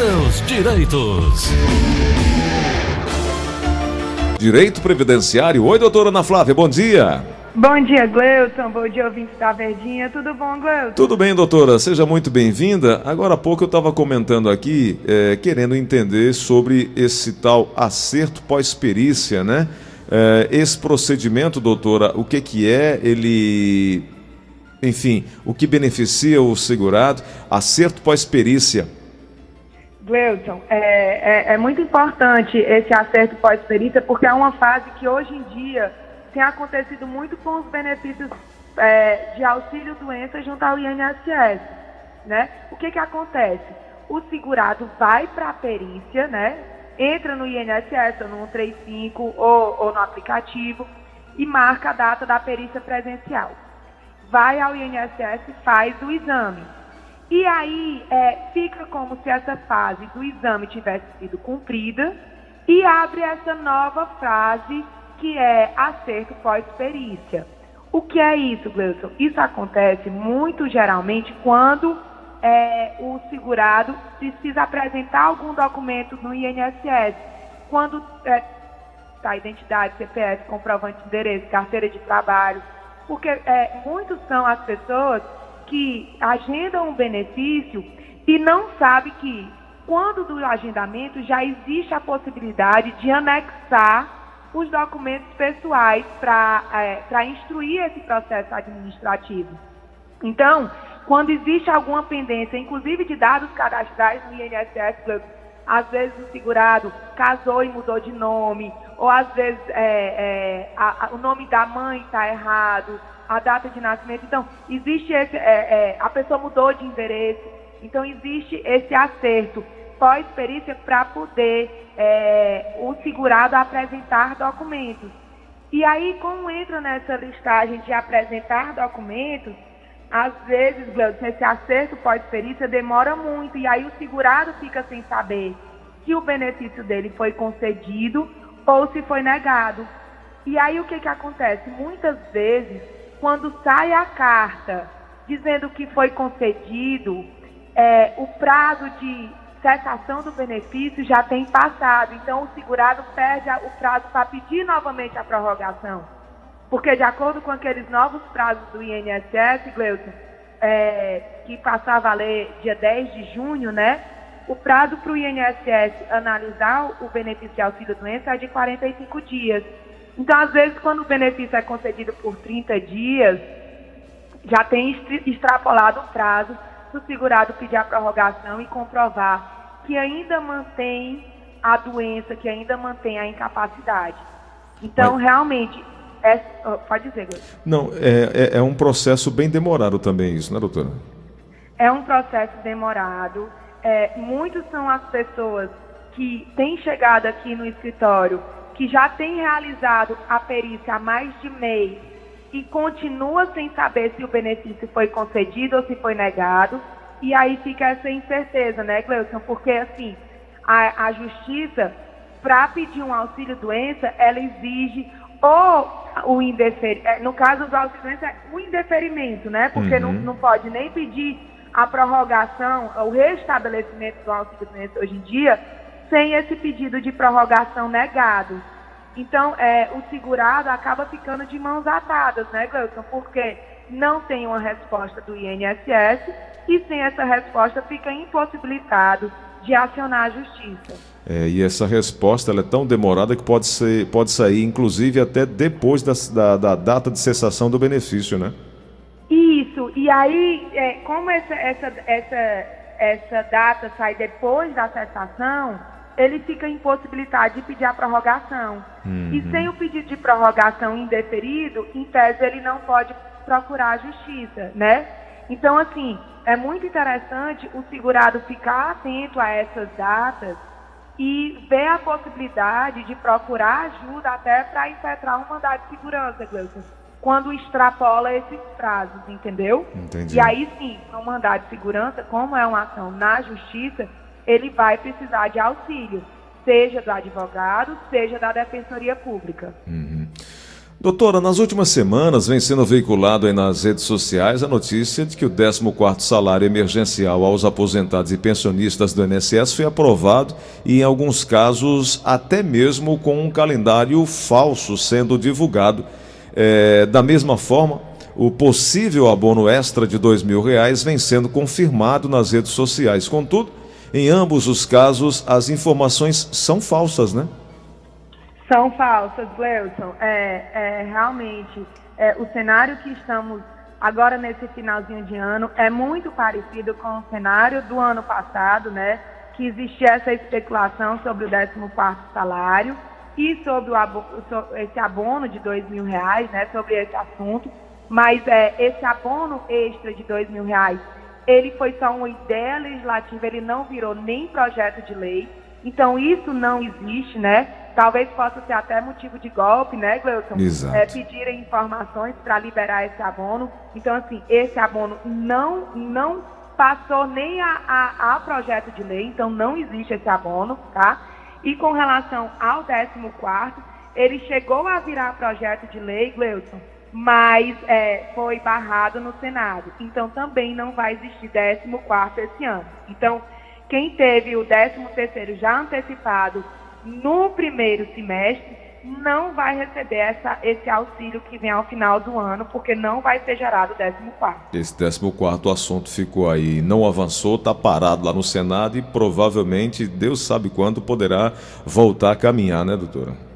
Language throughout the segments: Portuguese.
seus direitos. Direito Previdenciário. Oi, doutora Ana Flávia, bom dia. Bom dia, Gleuton. Bom dia, ouvinte da Verdinha. Tudo bom, Gleuton? Tudo bem, doutora. Seja muito bem-vinda. Agora há pouco eu estava comentando aqui, é, querendo entender sobre esse tal acerto pós-perícia, né? É, esse procedimento, doutora, o que, que é? Ele. Enfim, o que beneficia o segurado? Acerto pós-perícia. Gleuton, é, é, é muito importante esse acerto pós-perícia, porque é uma fase que hoje em dia tem acontecido muito com os benefícios é, de auxílio doença junto ao INSS. Né? O que, que acontece? O segurado vai para a perícia, né? entra no INSS ou no 135 ou, ou no aplicativo e marca a data da perícia presencial. Vai ao INSS e faz o exame. E aí é, fica como se essa fase do exame tivesse sido cumprida e abre essa nova fase que é acerto pós-perícia. O que é isso, Gleison? Isso acontece muito geralmente quando é, o segurado precisa apresentar algum documento no INSS. Quando é, tá, identidade, CPF, comprovante de endereço, carteira de trabalho, porque é, muitos são as pessoas que agendam um benefício e não sabe que quando do agendamento já existe a possibilidade de anexar os documentos pessoais para é, instruir esse processo administrativo. Então, quando existe alguma pendência, inclusive de dados cadastrais no INSS, às vezes o segurado casou e mudou de nome, ou às vezes é, é, a, a, o nome da mãe está errado, a data de nascimento. Então, existe esse, é, é, a pessoa mudou de endereço, então existe esse acerto pós-perícia para poder é, o segurado apresentar documentos. E aí, como entra nessa listagem de apresentar documentos, às vezes, Gleudson, esse acerto pós-perícia demora muito e aí o segurado fica sem saber se o benefício dele foi concedido ou se foi negado. E aí o que, que acontece? Muitas vezes quando sai a carta dizendo que foi concedido, é, o prazo de cessação do benefício já tem passado. Então, o segurado perde o prazo para pedir novamente a prorrogação. Porque, de acordo com aqueles novos prazos do INSS, Gleuton, é, que passava a valer dia 10 de junho, né? O prazo para o INSS analisar o benefício auxílio-doença é de 45 dias. Então, às vezes, quando o benefício é concedido por 30 dias, já tem extrapolado o prazo do segurado pedir a prorrogação e comprovar que ainda mantém a doença, que ainda mantém a incapacidade. Então, Mas... realmente, é... pode dizer, Gleison. Não, é, é, é um processo bem demorado também isso, né, doutora? É um processo demorado. É, muitos são as pessoas que têm chegado aqui no escritório que já tem realizado a perícia há mais de mês e continua sem saber se o benefício foi concedido ou se foi negado. E aí fica essa incerteza, né, Cleuson? Porque, assim, a, a justiça, para pedir um auxílio-doença, ela exige ou o indeferimento, é, no caso do auxílio-doença, é o indeferimento, né? Porque uhum. não, não pode nem pedir a prorrogação, o restabelecimento do auxílio-doença hoje em dia, sem esse pedido de prorrogação negado. Então, é, o segurado acaba ficando de mãos atadas, né, Gleuton? Porque não tem uma resposta do INSS e sem essa resposta fica impossibilitado de acionar a justiça. É, e essa resposta é tão demorada que pode, ser, pode sair, inclusive, até depois da, da, da data de cessação do benefício, né? Isso. E aí, é, como essa, essa, essa, essa data sai depois da cessação, ele fica impossibilitado de pedir a prorrogação. Uhum. E sem o pedido de prorrogação indeferido, em tese ele não pode procurar a justiça, né? Então, assim, é muito interessante o segurado ficar atento a essas datas e ver a possibilidade de procurar ajuda até para impetrar um mandado de segurança, Gleuson, quando extrapola esses prazos, entendeu? Entendi. E aí sim, um mandado de segurança, como é uma ação na justiça, ele vai precisar de auxílio, seja do advogado, seja da defensoria pública. Uhum. Doutora, nas últimas semanas vem sendo veiculado aí nas redes sociais a notícia de que o 14º salário emergencial aos aposentados e pensionistas do INSS foi aprovado e em alguns casos até mesmo com um calendário falso sendo divulgado. É, da mesma forma, o possível abono extra de R$ mil reais vem sendo confirmado nas redes sociais. Contudo, em ambos os casos, as informações são falsas, né? São falsas, Gleuson. É, é, realmente, é, o cenário que estamos agora nesse finalzinho de ano é muito parecido com o cenário do ano passado, né? Que existia essa especulação sobre o 14 salário e sobre, o, esse abono de dois mil reais, né? Sobre esse assunto. Mas é, esse abono extra de dois mil reais, ele foi só uma ideia legislativa, ele não virou nem projeto de lei. Então isso não existe, né? Talvez possa ser até motivo de golpe, né, Gleuton? Exato. É, pedirem informações para liberar esse abono. Então, assim, esse abono não, não passou nem a, a, a, projeto de lei, então não existe esse abono, tá? E com relação ao 14 ele chegou a virar projeto de lei, Gleuton, mas é, foi barrado no Senado. Então também não vai existir 14 esse ano. Então, quem teve o 13 terceiro já antecipado no primeiro semestre, não vai receber essa, esse auxílio que vem ao final do ano, porque não vai ser gerado o 14. Esse 14 assunto ficou aí, não avançou, está parado lá no Senado e provavelmente, Deus sabe quando, poderá voltar a caminhar, né, doutora?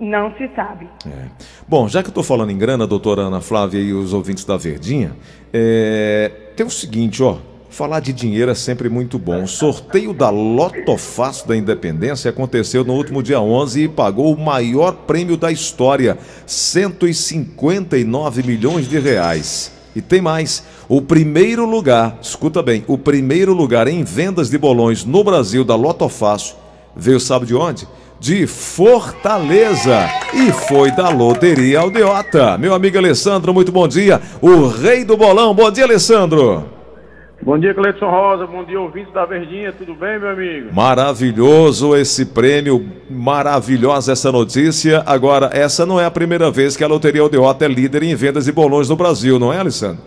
Não se sabe. É. Bom, já que eu estou falando em grana, doutora Ana Flávia e os ouvintes da Verdinha, é... tem o seguinte, ó. Falar de dinheiro é sempre muito bom. O sorteio da Loto Fácil da Independência aconteceu no último dia 11 e pagou o maior prêmio da história, 159 milhões de reais. E tem mais, o primeiro lugar, escuta bem, o primeiro lugar em vendas de bolões no Brasil da Loto Fácil veio sabe de onde? De Fortaleza e foi da Loteria Aldeota. Meu amigo Alessandro, muito bom dia. O rei do bolão, bom dia, Alessandro. Bom dia, Cleiton Rosa. Bom dia, ouvintes da Verdinha. Tudo bem, meu amigo? Maravilhoso esse prêmio, maravilhosa essa notícia. Agora, essa não é a primeira vez que a Loteria Aldeota é líder em vendas de bolões no Brasil, não é, Alessandro?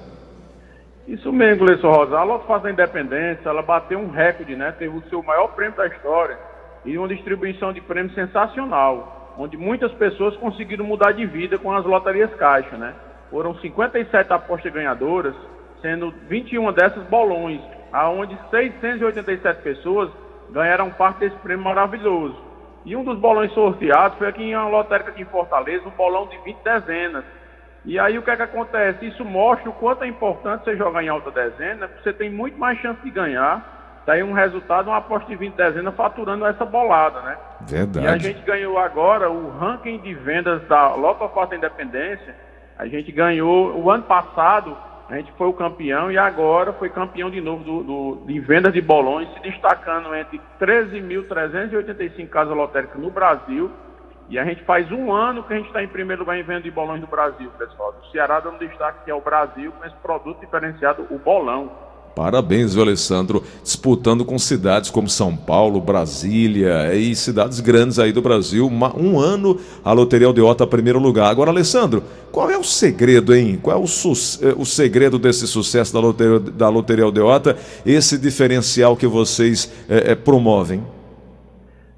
Isso mesmo, Cleiton Rosa. A Loto Faz da Independência, ela bateu um recorde, né? Teve o seu maior prêmio da história e uma distribuição de prêmio sensacional, onde muitas pessoas conseguiram mudar de vida com as loterias caixa, né? Foram 57 apostas ganhadoras sendo 21 dessas bolões, aonde 687 pessoas ganharam parte desse prêmio maravilhoso. E um dos bolões sorteados foi aqui em uma lotérica aqui em Fortaleza, um bolão de 20 dezenas. E aí o que é que acontece? Isso mostra o quanto é importante você jogar em alta dezena, porque você tem muito mais chance de ganhar. Tá aí um resultado, uma aposta de 20 dezenas faturando essa bolada, né? Verdade. E a gente ganhou agora o ranking de vendas da Loto Forte Independência. A gente ganhou o ano passado a gente foi o campeão e agora foi campeão de novo do, do de vendas de bolões, se destacando entre 13.385 casas lotéricas no Brasil. E a gente faz um ano que a gente está em primeiro lugar em venda de bolões no Brasil, pessoal. O Ceará dando destaque que é o Brasil com esse produto diferenciado, o bolão. Parabéns, viu, Alessandro? Disputando com cidades como São Paulo, Brasília e cidades grandes aí do Brasil. Um ano a Loteria Aldeota primeiro lugar. Agora, Alessandro, qual é o segredo, hein? Qual é o, eh, o segredo desse sucesso da Loteria, da Loteria Aldeota? Esse diferencial que vocês é, é, promovem?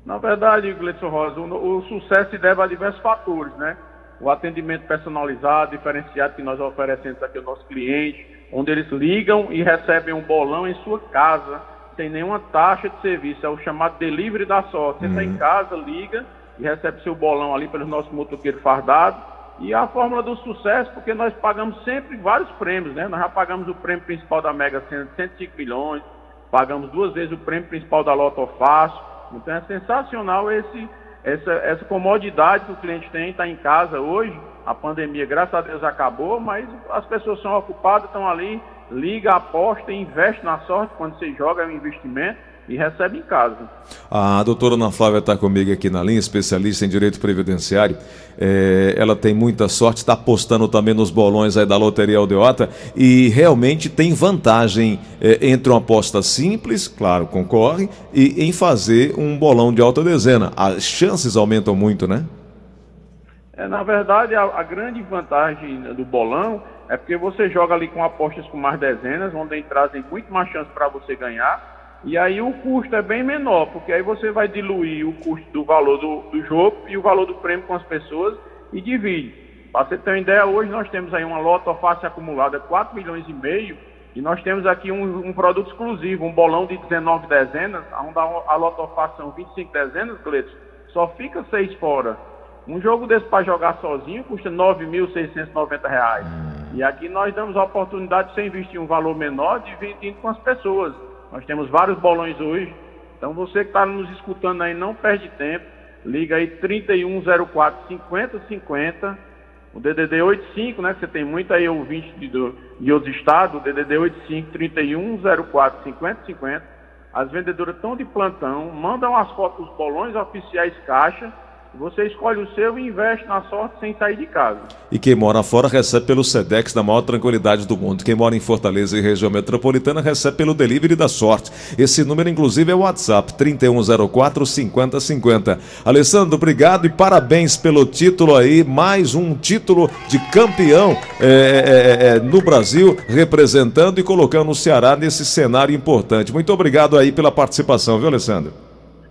Na verdade, Gleison Rosa, o, o sucesso se deve a diversos fatores, né? O atendimento personalizado, diferenciado que nós oferecemos aqui ao nosso cliente onde eles ligam e recebem um bolão em sua casa, sem nenhuma taxa de serviço. É o chamado delivery da sorte. Você está uhum. em casa, liga e recebe seu bolão ali pelos nossos motoqueiros fardados. E a fórmula do sucesso, porque nós pagamos sempre vários prêmios, né? Nós já pagamos o prêmio principal da Mega Sena de 105 milhões, pagamos duas vezes o prêmio principal da Loto Fácil. Então é sensacional esse, essa, essa comodidade que o cliente tem, está em casa hoje a pandemia, graças a Deus, acabou, mas as pessoas são ocupadas, estão ali, liga, aposta, investe na sorte, quando você joga é um investimento e recebe em casa. A doutora Ana Flávia está comigo aqui na linha, especialista em direito previdenciário. É, ela tem muita sorte, está apostando também nos bolões aí da Loteria Aldeota e realmente tem vantagem é, entre uma aposta simples, claro, concorre, e em fazer um bolão de alta dezena. As chances aumentam muito, né? É, na verdade, a, a, grande vantagem do bolão é porque você joga ali com apostas com mais dezenas, onde trazem muito mais chance para você ganhar. E aí o custo é bem menor, porque aí você vai diluir o custo do valor do, do jogo e o valor do prêmio com as pessoas e divide. Para você ter uma ideia, hoje nós temos aí uma loto face acumulada 4 milhões e meio e nós temos aqui um, um, produto exclusivo, um bolão de 19 dezenas, onde a loto face são 25 dezenas, Gleison, só fica 6 fora. Um jogo desse para jogar sozinho custa R$ 9.690. Hum. E aqui nós damos a oportunidade de você investir um valor menor dividindo com as pessoas. Nós temos vários bolões hoje. Então você que está nos escutando aí, não perde tempo. Liga aí 3104 5050. O DDD 85, né? Que você tem muito aí ouvinte de, de outros estados. O DDD 85 3104 5050. As vendedoras estão de plantão. Mandam as fotos dos bolões oficiais caixa você escolhe o seu e investe na sorte sem sair de casa. E quem mora fora recebe pelo Sedex na maior tranquilidade do mundo. Quem mora em Fortaleza e região metropolitana recebe pelo delivery da sorte. Esse número, inclusive, é o WhatsApp 3104 5050. Alessandro, obrigado e parabéns pelo título aí. Mais um título de campeão é, é, é, é no Brasil, representando e colocando o Ceará nesse cenário importante. Muito obrigado aí pela participação, viu, Alessandro?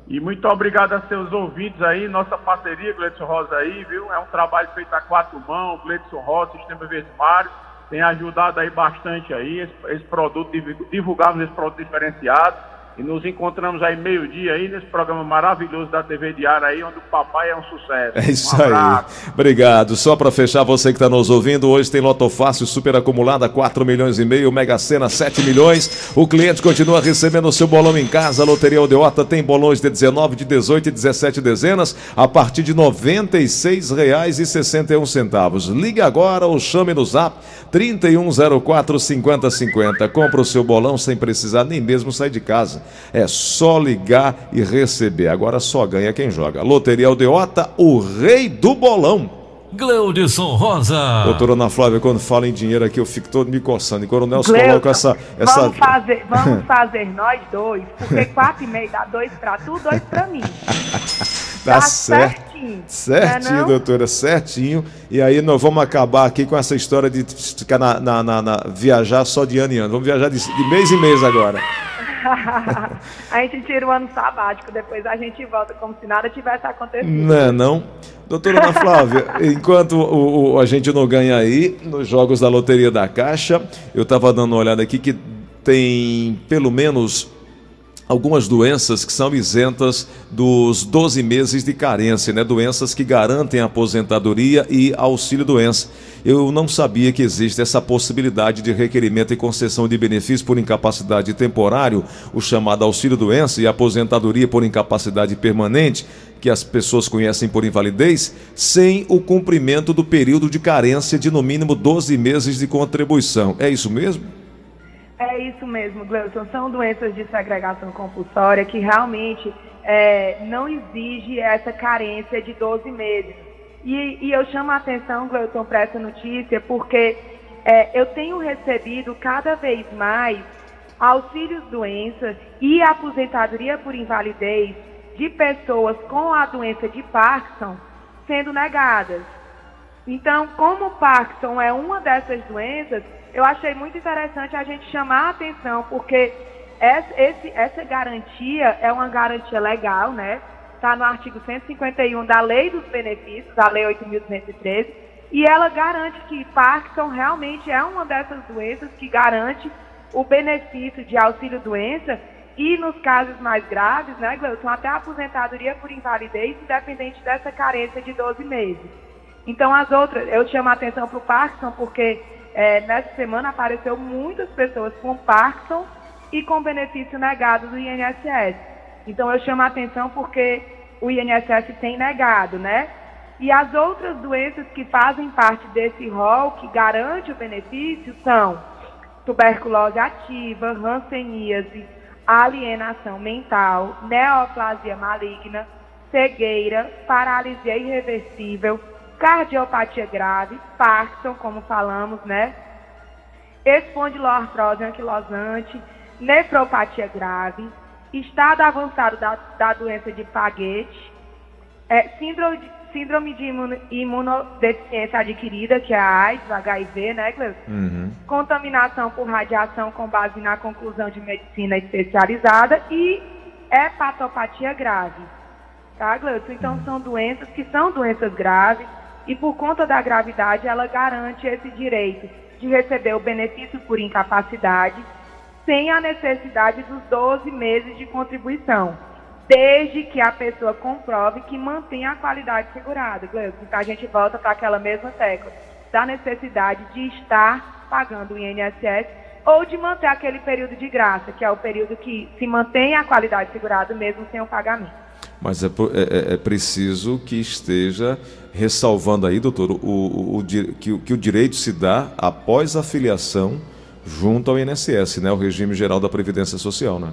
E muito obrigado a seus ouvintes aí, nossa parceria, Gleidson Rosa aí, viu? É um trabalho feito a quatro mãos, Gleidson Rosa, Sistema Verde Mário, tem ajudado aí bastante aí, esse, esse produto, divulgarmos esse produto diferenciado. E nos encontramos aí meio-dia aí nesse programa maravilhoso da TV Diária aí, onde o papai é um sucesso. É isso um aí. Obrigado. Só para fechar, você que está nos ouvindo, hoje tem Loto Fácil super acumulada, 4 milhões e meio, Mega Sena 7 milhões. O cliente continua recebendo o seu bolão em casa. A Loteria Odeota tem bolões de 19, de 18 e 17 dezenas a partir de R$ 96,61. Ligue agora ou chame no zap 3104 5050. Compra o seu bolão sem precisar nem mesmo sair de casa. É só ligar e receber. Agora só ganha quem joga. Loteria Aldeota, o rei do bolão. Gleudson Rosa. Doutora Ana Flávia, quando fala em dinheiro aqui, eu fico todo me coçando. E quando o Nelson Gleudson, coloca essa, essa. Vamos fazer, vamos fazer nós dois, porque quatro e meio dá dois pra tu, dois pra mim. Tá, tá certinho. Certinho, é doutora, certinho. E aí nós vamos acabar aqui com essa história de ficar na, na, na, na viajar só de ano em ano. Vamos viajar de, de mês em mês agora. a gente tira o ano sabático, depois a gente volta como se nada tivesse acontecido. Não é não? Doutora Ana Flávia, enquanto o, o, a gente não ganha aí, nos jogos da Loteria da Caixa, eu estava dando uma olhada aqui que tem pelo menos algumas doenças que são isentas dos 12 meses de carência, né? Doenças que garantem aposentadoria e auxílio doença. Eu não sabia que existe essa possibilidade de requerimento e concessão de benefício por incapacidade temporário, o chamado auxílio doença e aposentadoria por incapacidade permanente, que as pessoas conhecem por invalidez, sem o cumprimento do período de carência de no mínimo 12 meses de contribuição. É isso mesmo? É isso mesmo, Gleuson. São doenças de segregação compulsória que realmente é, não exige essa carência de 12 meses. E, e eu chamo a atenção, Gleuson, para essa notícia, porque é, eu tenho recebido cada vez mais auxílios doenças e aposentadoria por invalidez de pessoas com a doença de Parkinson sendo negadas. Então, como Parkinson é uma dessas doenças, eu achei muito interessante a gente chamar a atenção, porque essa, esse, essa garantia é uma garantia legal, né? Está no artigo 151 da Lei dos Benefícios, da Lei 8.213, e ela garante que Parkinson realmente é uma dessas doenças que garante o benefício de auxílio-doença e nos casos mais graves, né, Gleuton, até a aposentadoria por invalidez, independente dessa carência de 12 meses. Então, as outras, eu chamo a atenção para o Parkinson porque é, nessa semana apareceu muitas pessoas com Parkinson e com benefício negado do INSS. Então eu chamo a atenção porque o INSS tem negado, né? E as outras doenças que fazem parte desse rol que garante o benefício são tuberculose ativa, hanseníase, alienação mental, neoplasia maligna, cegueira, paralisia irreversível, cardiopatia grave, Parkinson, como falamos, né? Espondiloartrose anquilosante, nefropatia grave, estado avançado da, da doença de Paget, é, síndrome, de, síndrome de imunodeficiência adquirida, que é a AIDS, HIV, né, Cleusa? Uhum. Contaminação por radiação com base na conclusão de medicina especializada e hepatopatia grave. Tá, Gleudson? Então, são doenças que são doenças graves e, por conta da gravidade, ela garante esse direito de receber o benefício por incapacidade sem a necessidade dos 12 meses de contribuição desde que a pessoa comprove que mantém a qualidade segurada. Então a gente volta para aquela mesma tecla da necessidade de estar pagando o INSS ou de manter aquele período de graça, que é o período que se mantém a qualidade segurada mesmo sem o pagamento. Mas é, é, é, é preciso que esteja ressalvando aí, doutor, o, o, o que, que, o direito se dá após a filiação junto ao INSS, né, o regime geral da Previdência Social, né?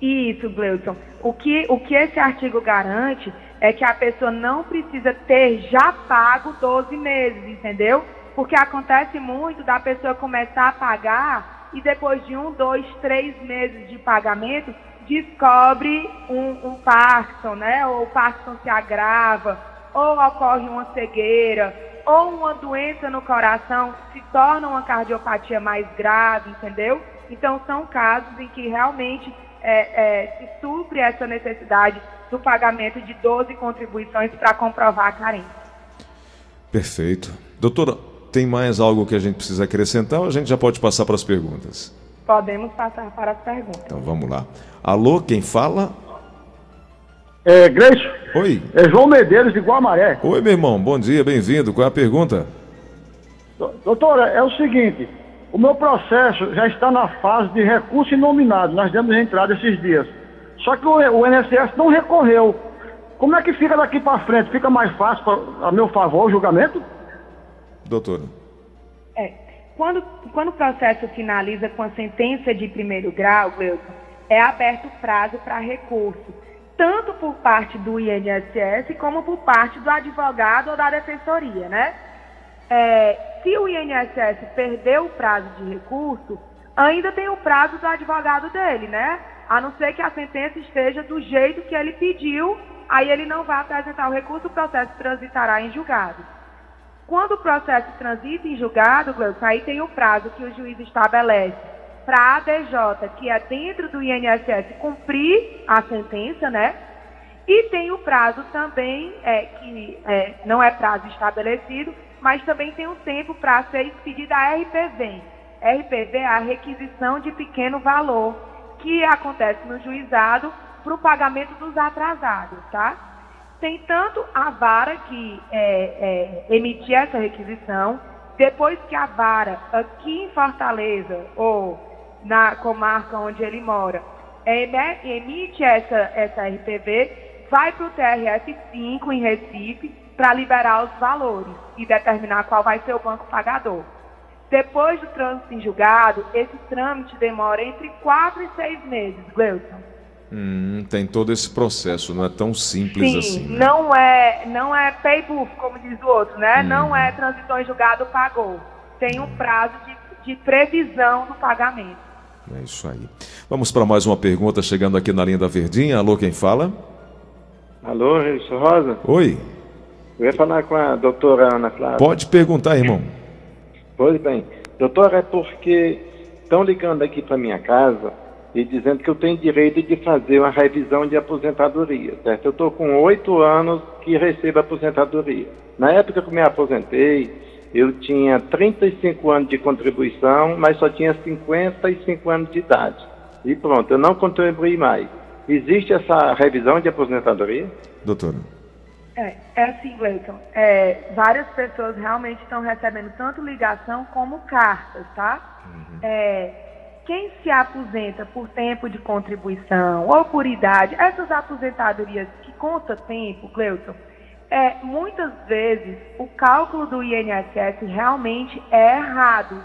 Isso, Gleuton. O que, o que esse artigo garante é que a pessoa não precisa ter já pago 12 meses, entendeu? Porque acontece muito da pessoa começar a pagar e depois de um, dois, três meses de pagamento, descobre um, um Parkinson, né? Ou o Parkinson se agrava, ou ocorre uma cegueira, ou uma doença no coração se torna uma cardiopatia mais grave, entendeu? Então são casos em que realmente é, é, se supre essa necessidade do pagamento de 12 contribuições para comprovar a carência. Perfeito. Doutora, tem mais algo que a gente precisa acrescentar ou a gente já pode passar para as perguntas? Podemos passar para as perguntas. Então vamos lá. Alô, quem fala? É, Gleice. Oi. É João Medeiros de Guamaré. Oi, meu irmão. Bom dia, bem-vindo. Qual é a pergunta? Doutora, é o seguinte. O meu processo já está na fase de recurso inominado. Nós demos entrada esses dias. Só que o, o INSS não recorreu. Como é que fica daqui para frente? Fica mais fácil, pra, a meu favor, o julgamento? Doutora. É. Quando, quando o processo finaliza com a sentença de primeiro grau, Gleuton, é aberto prazo para recurso, tanto por parte do INSS como por parte do advogado ou da defensoria, né? é, se o INSS perdeu o prazo de recurso, ainda tem o prazo do advogado dele, né? A não ser que a sentença esteja do jeito que ele pediu, aí ele não vai apresentar o recurso, o processo transitará em julgado. Quando o processo transita em julgado, Gleuson, aí tem o prazo que o juiz estabelece para a ADJ, que é dentro do INSS, cumprir a sentença, né? E tem o prazo também, é, que é, não é prazo estabelecido, mas também tem um tempo para ser expedida a RPV. RPV é a requisição de pequeno valor, que acontece no juizado para o pagamento dos atrasados, tá? Tem tanto a vara que é, é, emitir essa requisição, depois que a vara aqui em Fortaleza ou na comarca onde ele mora emite essa, essa RPV, vai para o TRF5 em Recife, para liberar os valores e determinar qual vai ser o banco pagador. Depois do trânsito em julgado, esse trâmite demora entre quatro e seis meses, Gleuton. Hum, tem todo esse processo, não é tão simples Sim, assim. Né? não é, não é pay buff, como diz o outro, né? Hum. Não é transitou em julgado, pagou. Tem um prazo de, de previsão do pagamento. É isso aí. Vamos para mais uma pergunta chegando aqui na linha da Verdinha. Alô, quem fala? Alô, Wilson Rosa? Oi. Eu ia falar com a doutora Ana Flávia. Pode perguntar, irmão. Pois bem. Doutora, é porque estão ligando aqui para minha casa e dizendo que eu tenho direito de fazer uma revisão de aposentadoria, certo? Eu estou com oito anos que recebo aposentadoria. Na época que eu me aposentei, eu tinha 35 anos de contribuição, mas só tinha 55 anos de idade. E pronto, eu não contribuí mais. Existe essa revisão de aposentadoria? Doutora. É, é assim, Gleiton. É, várias pessoas realmente estão recebendo tanto ligação como cartas, tá? Uhum. É, quem se aposenta por tempo de contribuição ou por idade, essas aposentadorias que conta tempo, Cleuton, é, muitas vezes o cálculo do INSS realmente é errado.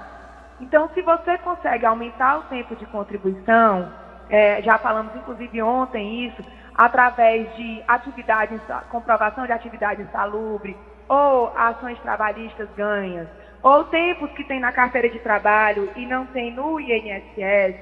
Então, se você consegue aumentar o tempo de contribuição, é, já falamos inclusive ontem isso, através de atividades, comprovação de atividade insalubre, ou ações trabalhistas ganhas, ou tempos que tem na carteira de trabalho e não tem no INSS,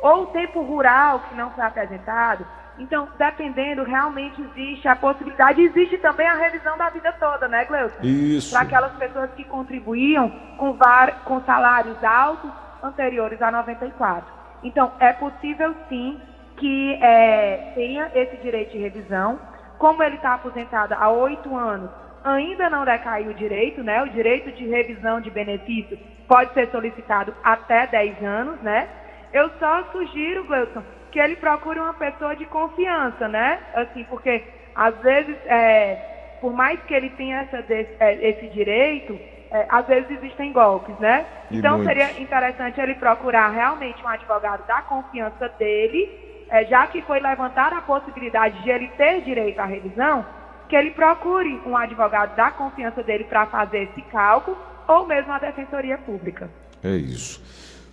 ou tempo rural que não foi apresentado. Então, dependendo, realmente existe a possibilidade, existe também a revisão da vida toda, né, Gleuton? Isso. Para aquelas pessoas que contribuíam com, var, com salários altos anteriores a 94. Então, é possível sim que é, tenha esse direito de revisão. Como ele está aposentado há oito anos, ainda não decaiu o direito, né? O direito de revisão de benefício pode ser solicitado até 10 anos, né? Eu só sugiro, Gleuton, que ele procure uma pessoa de confiança, né? Assim, porque às vezes, é, por mais que ele tenha essa, é, esse direito, é, às vezes existem golpes, né? E então muitos. seria interessante ele procurar realmente um advogado da confiança dele, é, já que foi levantada a possibilidade de ele ter direito à revisão, que ele procure um advogado da confiança dele para fazer esse cálculo, ou mesmo a defensoria pública. É isso.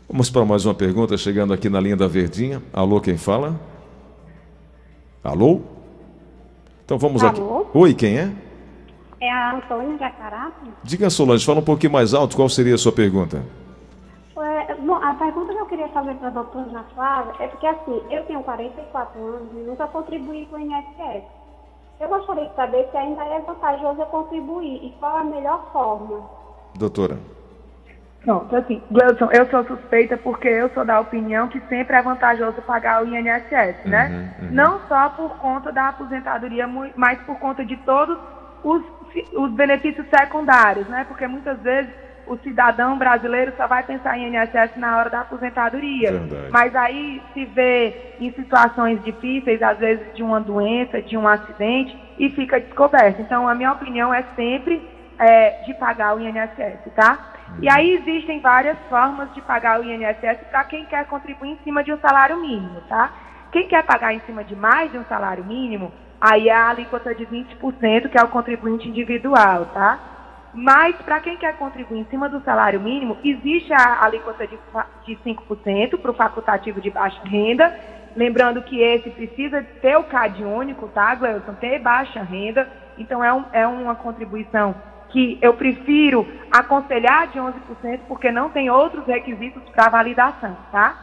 Vamos para mais uma pergunta, chegando aqui na linha da Verdinha. Alô, quem fala? Alô? Então vamos Alô? aqui. Oi, quem é? É a Antônia Jacarapa? Diga, Solange, fala um pouquinho mais alto, qual seria a sua pergunta? É, bom, a pergunta que eu queria fazer para a doutora Ana Flávia é porque, assim, eu tenho 44 anos e nunca contribuí com o INSS. Eu gostaria de saber se ainda é vantajoso eu contribuir e qual a melhor forma. Doutora. Pronto, assim, Gleudson, eu sou suspeita porque eu sou da opinião que sempre é vantajoso pagar o INSS, né? Não só por conta da aposentadoria, mas por conta de todos os, os benefícios secundários, né? Porque muitas vezes o cidadão brasileiro só vai pensar em INSS na hora da aposentadoria. Verdade. Mas aí se vê em situações difíceis, às vezes de uma doença, de um acidente, e fica descoberto. Então, a minha opinião é sempre é, de pagar o INSS, tá? E aí existem várias formas de pagar o INSS para quem quer contribuir em cima de um salário mínimo, tá? Quem quer pagar em cima de mais de um salário mínimo, aí é a alíquota de 20%, que é o contribuinte individual, tá? Mas para quem quer contribuir em cima do salário mínimo, existe a alíquota de, de 5% para o facultativo de baixa renda. Lembrando que esse precisa ter o CAD único, tá, Gleuton? Ter baixa renda. Então é, um- é uma contribuição que eu prefiro aconselhar de 11%, porque não tem outros requisitos para validação, tá?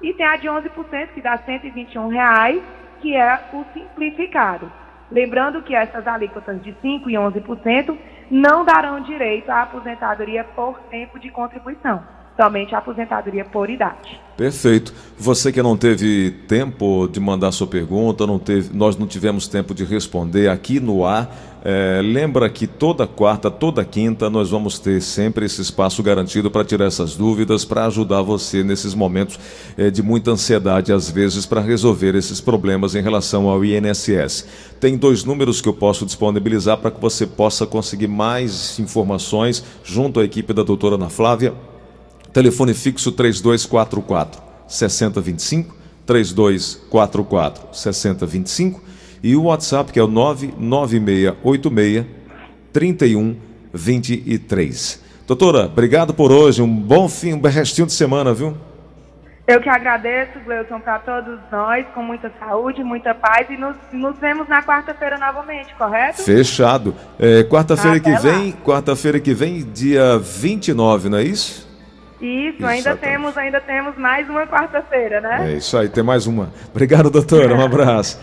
E tem a de 11%, que dá 121 reais, que é o simplificado. Lembrando que essas alíquotas de 5% e 11% não darão direito à aposentadoria por tempo de contribuição, somente a aposentadoria por idade. Perfeito. Você que não teve tempo de mandar sua pergunta, não teve, nós não tivemos tempo de responder aqui no ar. eh, lembra que toda quarta, toda quinta, nós vamos ter sempre esse espaço garantido para tirar essas dúvidas, para ajudar você nesses momentos eh, de muita ansiedade, às vezes, para resolver esses problemas em relação ao INSS. Tem dois números que eu posso disponibilizar para que você possa conseguir mais informações junto à equipe da doutora Ana Flávia. Telefone fixo 3244 6025, 3244 6025 e o WhatsApp que é o 99686 3123. Doutora, obrigado por hoje. Um bom fim, um restinho de semana, viu? Eu que agradeço, Gleuton, para todos nós, com muita saúde, muita paz, e nos, nos vemos na quarta-feira novamente, correto? Fechado. É, quarta-feira que lá. vem, quarta-feira que vem, dia 29, não é isso? Isso, ainda temos, ainda temos mais uma quarta-feira, né? É isso aí, tem mais uma. Obrigado, doutora. Um abraço.